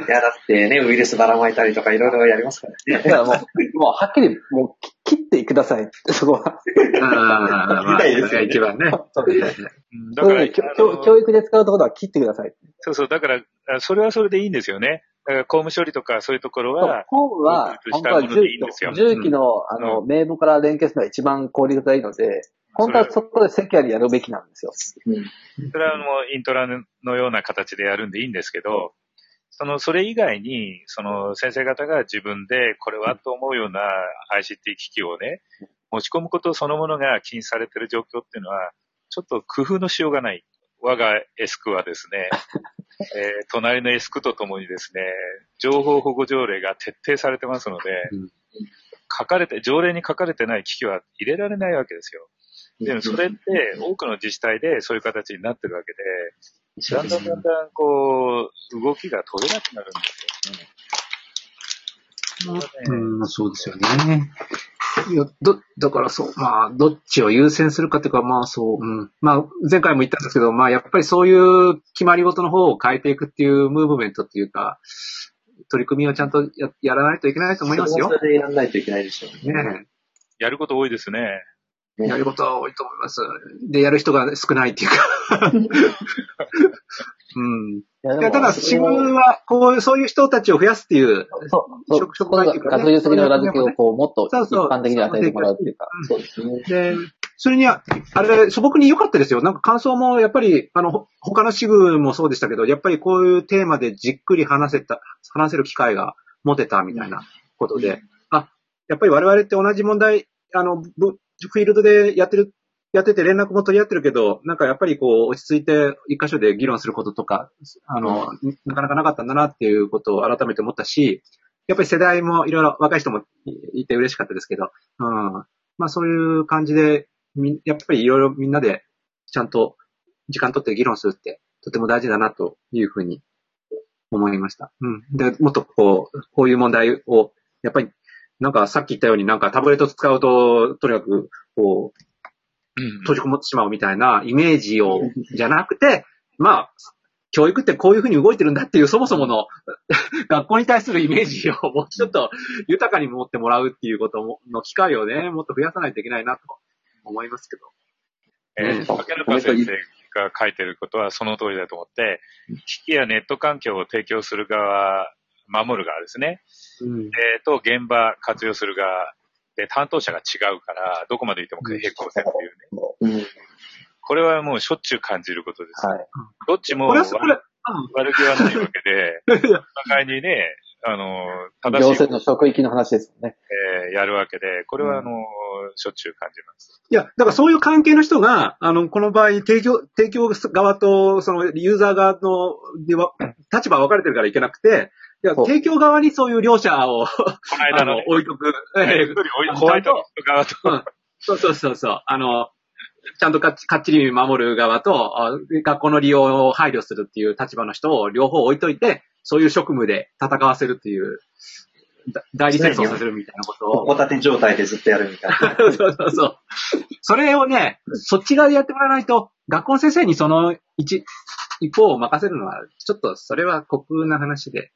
[SPEAKER 3] いや、だってね、ウイルスばらまいたりとかいろいろやりますからね。
[SPEAKER 2] だからもう、もうはっきり、もうき切ってくださいって、そこは。
[SPEAKER 4] ああ、まあ、
[SPEAKER 3] ですよね
[SPEAKER 4] 一番ね。
[SPEAKER 2] そうです
[SPEAKER 1] うんだから、
[SPEAKER 2] 教教教育で使うところは切ってください。
[SPEAKER 1] そうそう、だから、あそれはそれでいいんですよね。だから公務処理とかそういうところは、
[SPEAKER 2] 本は、
[SPEAKER 1] したもの
[SPEAKER 2] 本当は重
[SPEAKER 1] でいいんですよ
[SPEAKER 2] 機の、重機の、あの、名簿から連携するのが一番効率がいいので、本当はそこでセキュアリやるべきなんですよ。
[SPEAKER 3] うん
[SPEAKER 1] それはもうイントラのような形でやるんでいいんですけど、その、それ以外に、その先生方が自分でこれはと思うような ICT 機器をね、持ち込むことそのものが禁止されている状況っていうのは、ちょっと工夫のしようがない。我がエスクはですね、えー隣のエスクとともにですね、情報保護条例が徹底されてますので、
[SPEAKER 4] うん
[SPEAKER 1] 書かれて、条例に書かれてない機器は入れられないわけですよ。でもそれって多くの自治体でそういう形になってるわけで、だんだんだんだんこう、動きが取れなくなるんですよね。
[SPEAKER 4] うん、そうですよね。いや、ど、だからそう、まあ、どっちを優先するかっていうか、まあそう、うん。まあ、前回も言ったんですけど、まあ、やっぱりそういう決まり事の方を変えていくっていうムーブメントっていうか、取り組みをちゃんとややらないといけないと思いますよ
[SPEAKER 3] そ。れはそれでやらないといけないでしょうね。
[SPEAKER 4] ね
[SPEAKER 1] やること多いですね。
[SPEAKER 4] え。やることは多いと思います。で、やる人が少ないっていうか。うん。ただ、仕組みは、こう、そういう人たちを増やすっていう、
[SPEAKER 2] そう、そう、
[SPEAKER 4] 職
[SPEAKER 2] そこが学術的な裏付けをこう、もっと一
[SPEAKER 4] そうそう
[SPEAKER 2] 般的に与えてもらうっていうか。
[SPEAKER 3] そうですね。
[SPEAKER 4] で、それには、あれ、素朴に良かったですよ。なんか感想も、やっぱり、あの、ほ他の支部もそうでしたけど、やっぱりこういうテーマでじっくり話せた、話せる機会が持てたみたいなことで、あ、やっぱり我々って同じ問題、あの、ぶフィールドでやってる、やってて連絡も取り合ってるけど、なんかやっぱりこう、落ち着いて一箇所で議論することとか、あの、なかなかなかったんだなっていうことを改めて思ったし、やっぱり世代もいろいろ若い人もいて嬉しかったですけど、うん。まあそういう感じで、やっぱりいろいろみんなでちゃんと時間取って議論するってとても大事だなというふうに思いました。うん。で、もっとこう、こういう問題を、やっぱり、なんかさっき言ったようになんかタブレット使うと、とにかく、こう、
[SPEAKER 1] うん。
[SPEAKER 4] 閉じこもってしまうみたいなイメージを、じゃなくて、まあ、教育ってこういうふうに動いてるんだっていうそもそもの 学校に対するイメージをもうちょっと豊かに持ってもらうっていうこともの機会をね、もっと増やさないといけないなと思いますけど。
[SPEAKER 1] えー、竹中先生が書いてることはその通りだと思って、機器やネット環境を提供する側、守る側ですね。
[SPEAKER 4] うん。
[SPEAKER 1] えーと、現場活用する側で担当者が違うから、どこまで行っても平行線っていうね。
[SPEAKER 3] うん。
[SPEAKER 1] これはもうしょっちゅう感じることです。
[SPEAKER 2] はい。
[SPEAKER 1] どっちも悪悪気はないわけで、お互いにね、あの、
[SPEAKER 2] 行
[SPEAKER 1] 正しい
[SPEAKER 2] 政の職域の話ですよね。
[SPEAKER 1] えーやるわけで、これはあの、しょっちゅう感じます。
[SPEAKER 4] いや、だからそういう関係の人が、あの、この場合、提供、提供側と、その、ユーザー側の、では、立場は分かれてるからいけなくて、いや、提供側にそういう両者を、
[SPEAKER 1] この
[SPEAKER 4] あの
[SPEAKER 1] 間のね、、
[SPEAKER 4] 置いとく。ええ
[SPEAKER 1] ホワイト側と、
[SPEAKER 4] うんそうそうそうそう。あの、ちゃんとかっちかっちり守る側と、あ学校の利用を配慮するっていう立場の人を両方置いといて、そういう職務で戦わせるっていう、だ代理戦争させるみたいなことを。
[SPEAKER 3] ホタテ状態でずっとやるみたいな。
[SPEAKER 4] そうそうそう。それをね、そっち側でやってもらわないと、学校の先生にその一、一方を任せるのは、ちょっとそれは酷な話で。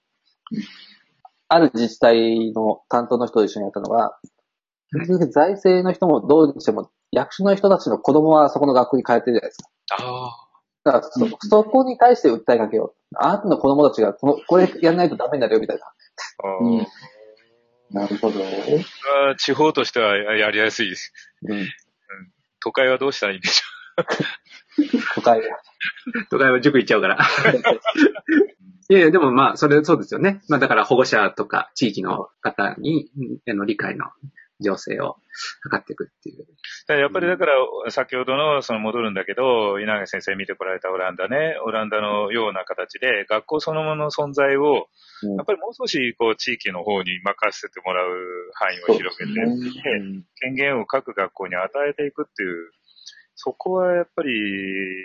[SPEAKER 2] ある自治体の担当の人と一緒にやったのは、結局財政の人もどうにしても、役所の人たちの子供はそこの学校に通ってるじゃないですか。
[SPEAKER 1] あ
[SPEAKER 2] だからそ、そこに対して訴えかけよう。あなたの子供たちがこの、これやんないとダメになるよみたいな。
[SPEAKER 1] あ、
[SPEAKER 3] うんなるほど。
[SPEAKER 1] 地方としてはやりやすいです。
[SPEAKER 2] うん。
[SPEAKER 1] 都会はどうしたらいいんでしょ
[SPEAKER 2] 都会。
[SPEAKER 4] 都会は塾行っちゃうから。いやいや、でもまあ、それそうですよね。まあだから保護者とか地域の方に、への理解の情勢を測っていくっていう。
[SPEAKER 1] やっぱりだから、先ほどの、その戻るんだけど、稲垣先生見てこられたオランダね、オランダのような形で、学校そのものの存在を、
[SPEAKER 2] うん
[SPEAKER 1] やっぱりもう少し、こう、地域の方に任せてもらう範囲を広げて、権限を各学校に与えていくっていう、そこはやっぱり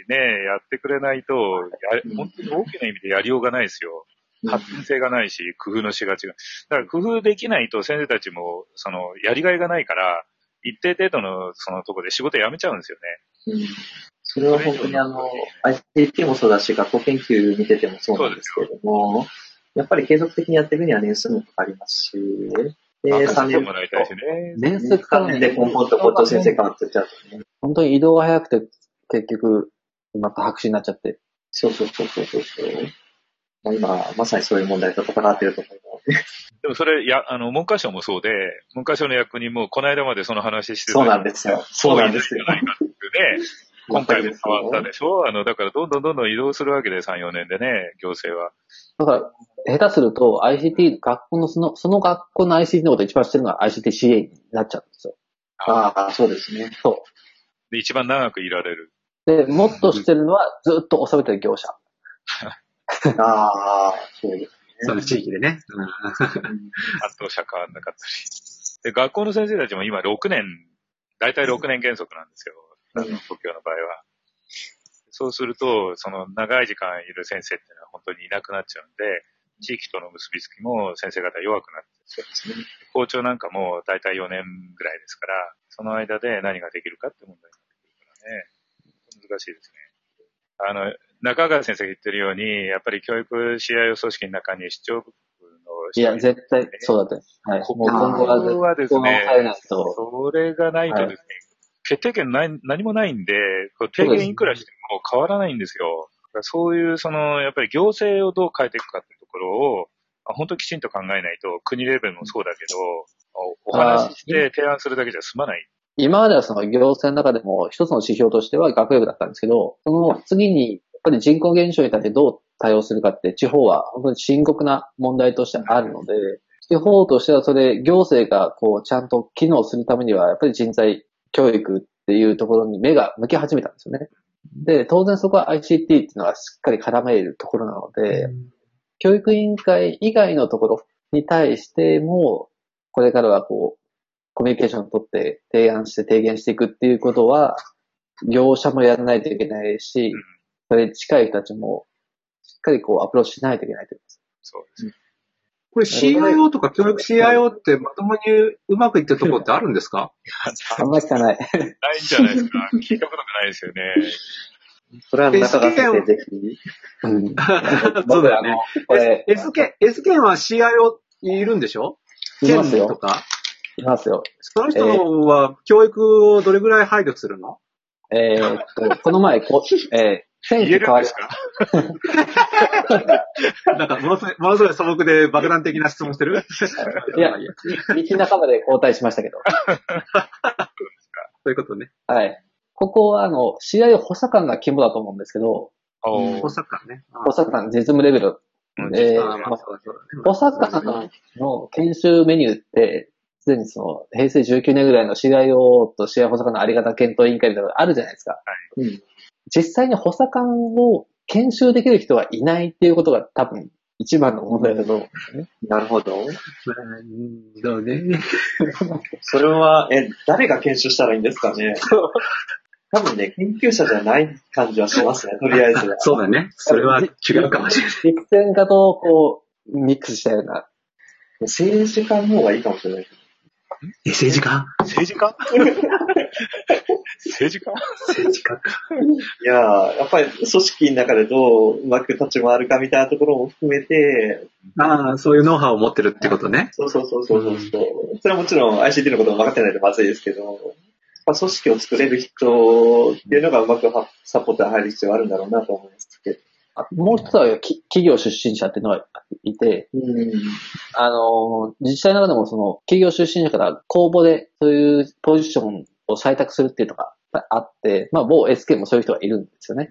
[SPEAKER 1] ね、やってくれないと、や本当に大きな意味でやりようがないですよ。発展性がないし、工夫のしがちが。だから工夫できないと先生たちも、その、やりがいがないから、一定程度のそのところで仕事辞めちゃうんですよね。
[SPEAKER 3] うんそれは本当にあの、ICT もそうだし、学校研究見ててもそうなんですけれども、やっぱり継続的にやっていくには年数もかかりますし、で、3
[SPEAKER 1] 任せて
[SPEAKER 3] 年
[SPEAKER 1] もらいたいしね。
[SPEAKER 2] 年数かか
[SPEAKER 3] 3
[SPEAKER 2] る
[SPEAKER 3] 年で根本と校長先生変わってっちゃうとね。
[SPEAKER 2] 本当に移動が早くて、結局、また白紙になっちゃって。
[SPEAKER 3] そうそうそうそうそう。まあ今、まさにそういう問題と戦っていると思うので。
[SPEAKER 1] でもそれ、や、あの、文科省もそうで、文科省の役人もこの間までその話してた
[SPEAKER 3] そうなんですよ。そうなんですよ。
[SPEAKER 1] そういないんじゃないかっていうね。今回も変わったでしょ？あの、だからどんどんどんどん移動するわけで、3、4年でね、行政は。
[SPEAKER 2] だから、下手すると ICT、学校のその、その学校の ICT のことを一番知ってるのは ICTCA になっちゃうんですよ。
[SPEAKER 3] ああ、そうですね。
[SPEAKER 2] そ
[SPEAKER 1] で、一番長くいられる。
[SPEAKER 2] う。で、もっと知ってるのはずっと収めてる業者。
[SPEAKER 3] ああ、そうです
[SPEAKER 4] その地域でね。
[SPEAKER 3] ね。
[SPEAKER 1] 担当者変わんなかったり。で、学校の先生たちも今6年、大体6年原則なんですよ。あの、東京の場合は。そうすると、その長い時間いる先生っていうのは本当にいなくなっちゃうんで、地域との結びつきも先生方弱くなって、
[SPEAKER 3] そうですね。
[SPEAKER 1] 校長なんかも大体4年ぐらいですから、その間で何ができるかって問題になってくるからね。難しいですね。あの、中川先生が言ってるように、やっぱり教育試合組織の中に市長部の
[SPEAKER 2] いや、絶対そうだって。はい。今後は
[SPEAKER 1] です
[SPEAKER 2] 対
[SPEAKER 1] ね。それがないとですね、決定権ない何もないんで、提言いくらしても変わらないんですよ。そういう、その、やっぱり行政をどう変えていくかっていうところを、あ本当きちんと考えないと、国レベルもそうだけど、おお話しして提案するだけじゃ済まない。
[SPEAKER 2] 今まではその行政の中でも一つの指標としては学力だったんですけど、その次に、やっぱり人口減少に対してどう対応するかって地方は本当に深刻な問題としてあるので、地方としてはそれ、行政がこうちゃんと機能するためには、やっぱり人材教育っていうところに目が向き始めたんですよね。で、当然そこは ICT っていうのはしっかり絡めるところなので、教育委員会以外のところに対しても、これからはこう、コミュニケーションを取って提案して提言していくっていうことは、業者もやらないといけないし、それに近い人たちも、しっかりこうアプローチしないといけないと思います。
[SPEAKER 1] そうですね。
[SPEAKER 4] これ CIO とか教育 CIO ってまともにうまくいってるところってあるんですか？
[SPEAKER 2] あんまり聞かない。
[SPEAKER 1] ないんじゃないですか？聞いたことがないですよね。
[SPEAKER 3] それは中川先生、ぜひ。
[SPEAKER 2] うん。
[SPEAKER 4] そうだよね。S 県、S 県は CIO いるんでしょ？
[SPEAKER 2] いますよ
[SPEAKER 4] 県とか？
[SPEAKER 2] いますよ。
[SPEAKER 4] その人は教育をどれぐらい配慮するの？
[SPEAKER 2] えーっと、この前、こえ
[SPEAKER 1] 言えるんですか？
[SPEAKER 4] なんかものすごい、ものすごい素朴で爆弾的な質問してる？
[SPEAKER 2] いや道半ばで交代しましたけど。
[SPEAKER 4] そういうことね。
[SPEAKER 2] はい。ここは、あの、試合補佐官が肝だと思うんですけど、
[SPEAKER 4] 補佐官ね。
[SPEAKER 2] 補佐官実務レベル。
[SPEAKER 1] うん
[SPEAKER 2] で、補佐官の研修メニューって、すでにその、平成19年ぐらいの CIO と試合補佐官のあり方検討委員会みたいなのがあるじゃないですか。
[SPEAKER 3] うん。
[SPEAKER 2] 実際に補佐官を研修できる人はいないっていうことが多分一番の問題だと思うんですよね。
[SPEAKER 3] なるほど。
[SPEAKER 4] うんそうね。
[SPEAKER 3] それは、え、誰が研修したらいいんですかね？多分ね、研究者じゃない感じはしますね、とりあえずは。
[SPEAKER 4] そうだね。それは違うかもしれない。
[SPEAKER 2] 実践家とこう、ミックスしたような。
[SPEAKER 3] 政治家の方がいいかもしれない。
[SPEAKER 4] え、政治家？
[SPEAKER 1] 政治家？政治家？
[SPEAKER 4] 政治家か。
[SPEAKER 3] いやーやっぱり組織の中でどううまく立ち回るかみたいなところも含めて、
[SPEAKER 4] ああ、そういうノウハウを持ってるってことね。
[SPEAKER 3] そうそうそうそうそう。それはもちろん ICT のことも分かってないとまずいですけど、まあ、組織を作れる人っていうのがうまくはサポートが入る必要があるんだろうなと思いますけど。
[SPEAKER 2] あもう一つはき企業出身者っていうのがいて、
[SPEAKER 3] うん。
[SPEAKER 2] あの、自治体の中でもその企業出身者から公募でそういうポジションを採択するっていうのがあって、まあ某 SK もそういう人がいるんですよね。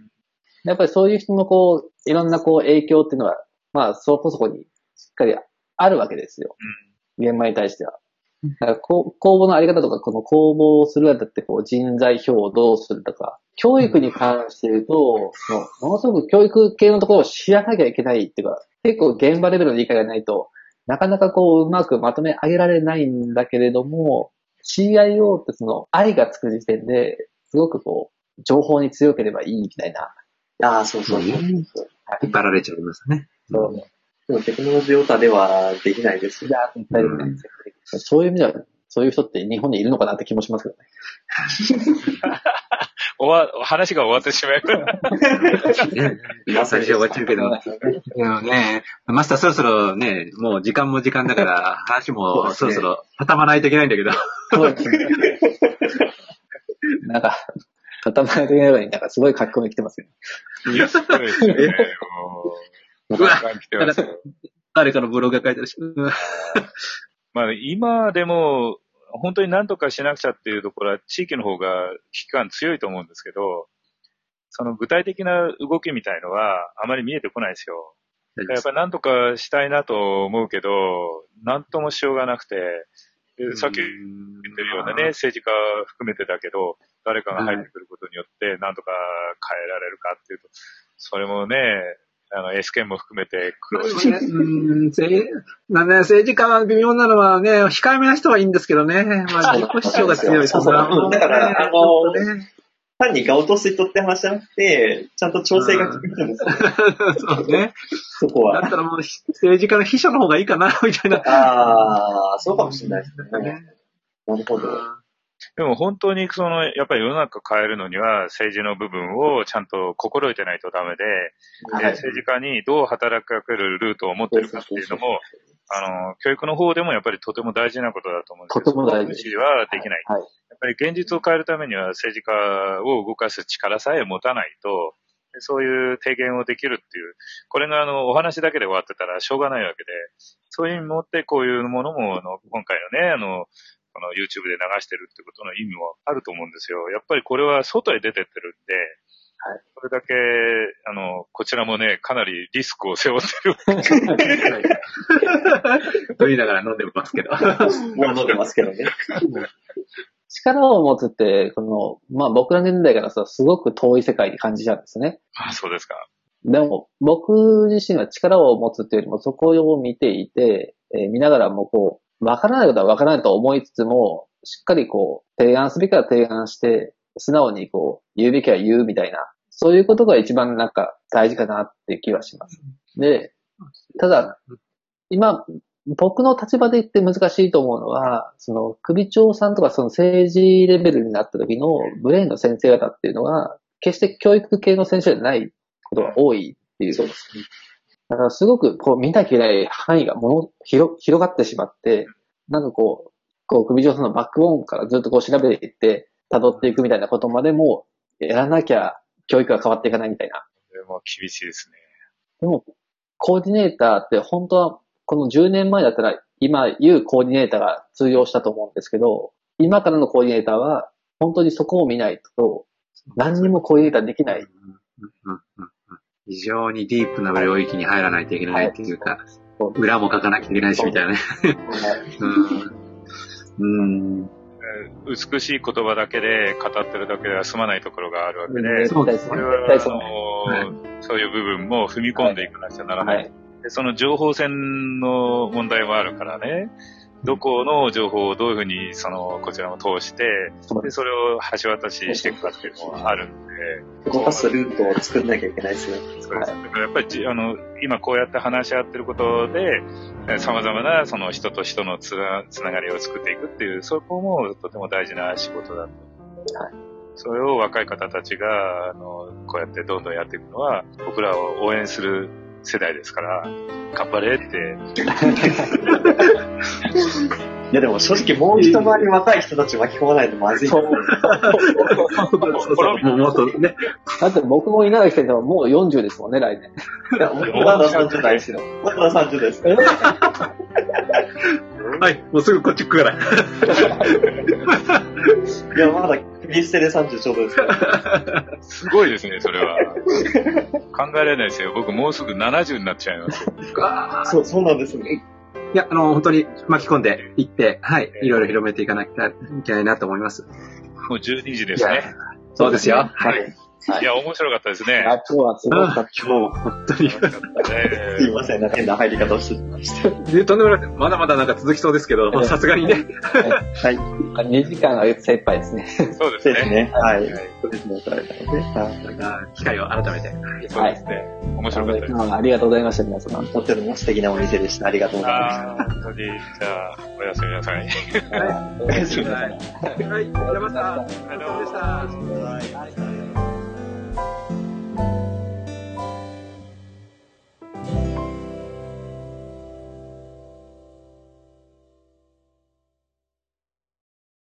[SPEAKER 2] やっぱりそういう人のこう、いろんなこう影響っていうのはまあ、そこそこにしっかりあるわけですよ。現場に対しては。だから公募のあり方とか、この公募をするにあたってこう人材票をどうするとか、教育に関して言うと、ものすごく教育系のところを知らなきゃいけないっていうか、結構現場レベルの理解がないと、なかなかこううまくまとめ上げられないんだけれども、CIO ってその愛がつく時点で、すごくこう、情報に強ければいいみたいな。
[SPEAKER 3] ああ、そうそうそう。
[SPEAKER 4] うん引っ張られちゃいますね。
[SPEAKER 2] そう
[SPEAKER 3] でもテクノロジーオタではできないです
[SPEAKER 2] い。や、絶対にねそういう意味では、そういう人って日本にいるのかなって気もしますけどね。
[SPEAKER 1] 終わ、話が終わってしまう。
[SPEAKER 4] ね最初終わっちゃうけど。でもね、マスターそろそろね、もう時間も時間だから、話もそろそろ畳まないといけないんだけど。
[SPEAKER 2] そうですね。なんか、畳まないといけないように、なんかすごい書き込み来てますよ。
[SPEAKER 1] いや、すごいですね。もう、
[SPEAKER 4] うわ。誰かのブログが書いてあるし。うん
[SPEAKER 1] まあ、今でも、本当に何とかしなくちゃっていうところは、地域の方が危機感強いと思うんですけど、その具体的な動きみたいのは、あまり見えてこないですよ。やっぱり何とかしたいなと思うけど、何ともしようがなくて、でさっき言ってるようなね、政治家含めてだけど、誰かが入ってくることによって、何とか変えられるかっていうと、それもね、あの、S 県も含めて苦労して、
[SPEAKER 4] うん、政なんね、政治家は微妙なのはね、控えめな人はいいんですけどね。まあ、自己主張が強い
[SPEAKER 3] そうそう
[SPEAKER 4] は
[SPEAKER 3] だからあの
[SPEAKER 4] ね
[SPEAKER 3] 単に画落とす人って話じゃなくて、ちゃんと調整が効くんですよ。
[SPEAKER 4] そうね。
[SPEAKER 3] そこは。
[SPEAKER 4] だったらもう政治家の秘書の方がいいかな、みたいな。
[SPEAKER 3] ああ、そうかもしれないですね。
[SPEAKER 4] ね
[SPEAKER 3] なるほど。
[SPEAKER 1] でも本当にその、やっぱり世の中変えるのには政治の部分をちゃんと心得てないとダメで、で政治家にどう働きかけるルートを持ってるかっていうのも、あの、教育の方でもやっぱりとても大事なことだと思うんです。けど、
[SPEAKER 2] とても大事。
[SPEAKER 1] 無視はできない。
[SPEAKER 2] はい。
[SPEAKER 1] やっぱり現実を変えるためには政治家を動かす力さえ持たないと、でそういう提言をできるっていう、これがあの、お話だけで終わってたらしょうがないわけで、そういう意味を持ってこういうものも、あの、今回のね、あの、この YouTube で流してるってことの意味もあると思うんですよ。やっぱりこれは外へ出てってるんで、
[SPEAKER 2] はい
[SPEAKER 1] それだけ、あの、こちらもね、かなりリスクを背負ってる。
[SPEAKER 4] と言いながら飲んでますけど。
[SPEAKER 3] も う飲んでますけどね。
[SPEAKER 2] 力を持つって、この、まあ僕ら年代からさ、すごく遠い世界に感じちゃうんですね。
[SPEAKER 1] あ、そうですか。
[SPEAKER 2] でも、僕自身は力を持つっていうよりも、そこを見ていて、えー見ながらもこう、わからないことはわからないと思いつつも、しっかりこう、提案すべきは提案して、素直にこう、言うべきは言うみたいな、そういうことが一番なんか大事かなって気はします。で、ただ、今、僕の立場で言って難しいと思うのは、その首長さんとかその政治レベルになった時のブレインの先生方っていうのは、決して教育系の先生じゃないことが多いっていう。
[SPEAKER 3] そうですね。
[SPEAKER 2] だからすごくこう見なきゃいけない範囲がもの広広がってしまって、なんかこう、こう首長さんのバックボーンからずっとこう調べていって、辿っていくみたいなことまでもやらなきゃ教育が変わっていかないみたいな。
[SPEAKER 1] でも厳しいですね。
[SPEAKER 2] でも、コーディネーターって本当はこの10年前だったら今言うコーディネーターが通用したと思うんですけど、今からのコーディネーターは本当にそこを見ないと何にもコーディネーターできない。
[SPEAKER 4] 非常にディープな領域に入らないといけないっていうか、
[SPEAKER 2] そう
[SPEAKER 4] 裏も書かなきゃいけないしみたいなね。うん。うん。
[SPEAKER 1] 美しい言葉だけで語ってるだけでは済まないところがあるわけで、
[SPEAKER 2] そうそう
[SPEAKER 1] いう部分も踏み込んでいかなくちゃならない。
[SPEAKER 2] はい。
[SPEAKER 1] でその情報戦の問題もあるからね、どこの情報をどういうふうに、その、こちらも通して、で、
[SPEAKER 2] そ
[SPEAKER 1] れを橋渡ししていくかっていうのはあるんで、
[SPEAKER 3] 動かすルートを作んなきゃいけないですね。
[SPEAKER 1] そうです。だからやっぱりじ、あの、今こうやって話し合ってることで、え様々なその人と人のつなつながりを作っていくっていう、そこもとても大事な仕事だと。それを若い方たちが、あの、こうやってどんどんやっていくのは、僕らを応援する世代ですから、頑張れって、
[SPEAKER 3] やでも正直もう一回り若い人たち巻き込まないとまずい。
[SPEAKER 2] そう。
[SPEAKER 4] そうそう。もうもっとね。
[SPEAKER 2] だって僕も稲垣先生はもう40ですもんね、来年。
[SPEAKER 3] いやまだ30代ですよ。まだ30です。
[SPEAKER 4] はい、もうすぐこっち来るから。
[SPEAKER 3] いや、まだ、切り捨てで30ちょうどですから。
[SPEAKER 1] すごいですね、それは。考えられないですよ。僕もうすぐ70になっちゃいますよ。
[SPEAKER 3] そう、そうなんですね。
[SPEAKER 4] いや、あの、本当に巻き込んでいって、はい、いろいろ広めていかなきゃいけないなと思います。
[SPEAKER 1] もう12時ですね。
[SPEAKER 4] そうですよ。
[SPEAKER 3] はい。
[SPEAKER 1] いや、面白かったですね。
[SPEAKER 2] あ今日はすごかった。
[SPEAKER 4] 今日、本当に。
[SPEAKER 3] すいません、なんか変な入り方をしてました。
[SPEAKER 4] で、とんでもない。まだまだなんか続きそうですけど、さすがにね。
[SPEAKER 3] はい。
[SPEAKER 2] 2時間が精一杯ですね。
[SPEAKER 1] そう
[SPEAKER 3] ですね。はい
[SPEAKER 1] はい。
[SPEAKER 3] そうですね、取られたので。はい
[SPEAKER 4] あ機会を改めて。
[SPEAKER 1] そうですね。面白かったです。
[SPEAKER 2] ありがとうございました、皆様。
[SPEAKER 3] とっても素敵なお店でした。ありがとうございま
[SPEAKER 1] ああ、本当に。じゃあ、おやすみなさい。
[SPEAKER 2] はい。
[SPEAKER 3] す。
[SPEAKER 4] はい。はい、ありがとうございました。お疲れ様でした。
[SPEAKER 3] はい